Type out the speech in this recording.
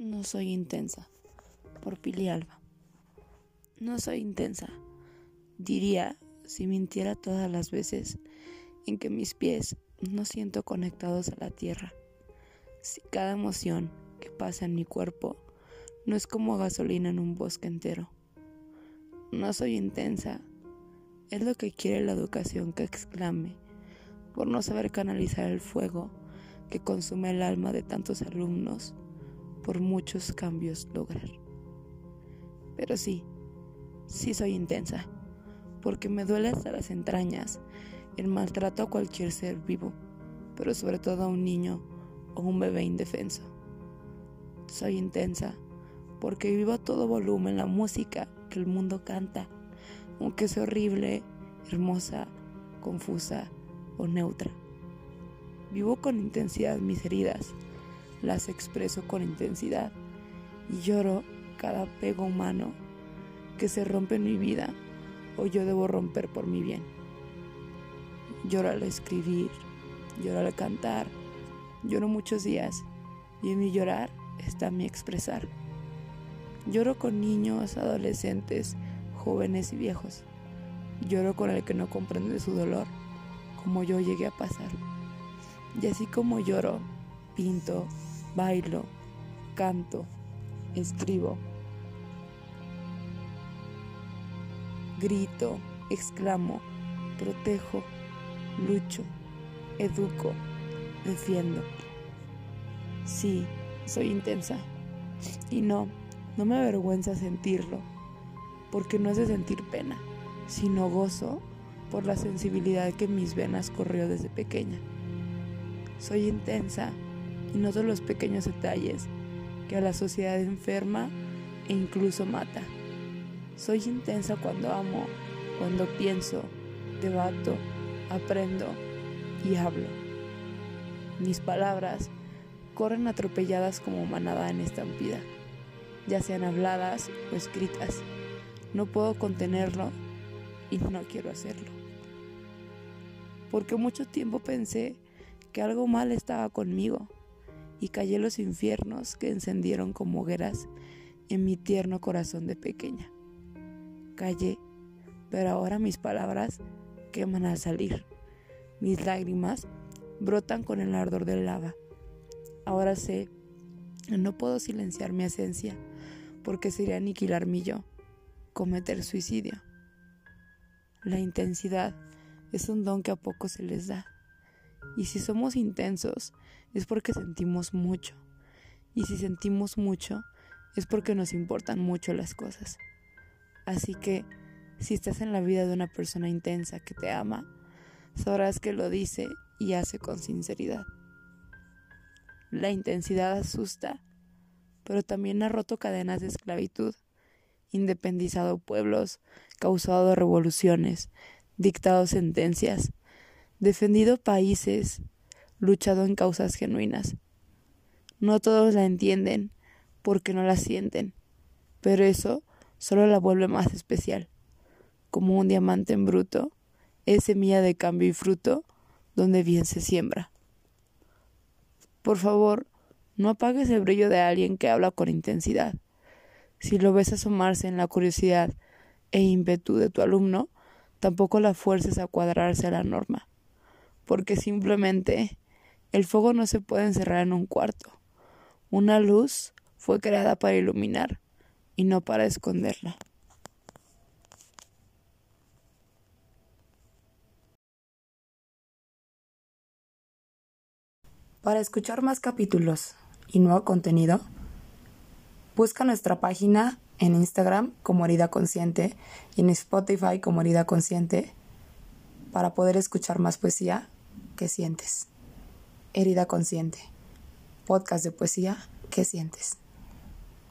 No soy intensa. Por Pili Alba. No soy intensa. Diría si mintiera todas las veces en que mis pies no siento conectados a la tierra. Si cada emoción que pasa en mi cuerpo no es como gasolina en un bosque entero. No soy intensa. Es lo que quiere la educación que exclame por no saber canalizar el fuego que consume el alma de tantos alumnos por muchos cambios lograr. Pero sí, sí soy intensa, porque me duele hasta las entrañas el maltrato a cualquier ser vivo, pero sobre todo a un niño o un bebé indefenso. Soy intensa porque vivo a todo volumen la música que el mundo canta, aunque sea horrible, hermosa, confusa o neutra. Vivo con intensidad mis heridas las expreso con intensidad y lloro cada pego humano que se rompe en mi vida o yo debo romper por mi bien. Lloro al escribir, lloro al cantar, lloro muchos días y en mi llorar está mi expresar. Lloro con niños, adolescentes, jóvenes y viejos. Lloro con el que no comprende su dolor, como yo llegué a pasar. Y así como lloro, pinto, bailo, canto, escribo, grito, exclamo, protejo, lucho, educo, defiendo. Sí, soy intensa. Y no, no me avergüenza sentirlo, porque no es de sentir pena, sino gozo por la sensibilidad que mis venas corrió desde pequeña. Soy intensa y noto los pequeños detalles que a la sociedad enferma e incluso mata. Soy intensa cuando amo, cuando pienso, debato, aprendo y hablo. Mis palabras corren atropelladas como manada en estampida, ya sean habladas o escritas. No puedo contenerlo y no quiero hacerlo. Porque mucho tiempo pensé que algo mal estaba conmigo y callé los infiernos que encendieron como hogueras en mi tierno corazón de pequeña. Callé, pero ahora mis palabras queman al salir. Mis lágrimas brotan con el ardor del lava. Ahora sé, no puedo silenciar mi esencia, porque sería aniquilar mi yo, cometer suicidio. La intensidad es un don que a poco se les da. Y si somos intensos, es porque sentimos mucho. Y si sentimos mucho, es porque nos importan mucho las cosas. Así que, si estás en la vida de una persona intensa que te ama, sabrás que lo dice y hace con sinceridad. La intensidad asusta, pero también ha roto cadenas de esclavitud, independizado pueblos, causado revoluciones, dictado sentencias, defendido países, luchado en causas genuinas. No todos la entienden porque no la sienten, pero eso solo la vuelve más especial. Como un diamante en bruto, es semilla de cambio y fruto donde bien se siembra. Por favor, no apagues el brillo de alguien que habla con intensidad. Si lo ves asomarse en la curiosidad e ímpetu de tu alumno, tampoco la fuerces a cuadrarse a la norma, porque simplemente el fuego no se puede encerrar en un cuarto. Una luz fue creada para iluminar y no para esconderla. Para escuchar más capítulos y nuevo contenido, busca nuestra página en Instagram como Herida Consciente y en Spotify como Herida Consciente para poder escuchar más poesía que sientes. Herida Consciente, podcast de poesía, ¿qué sientes?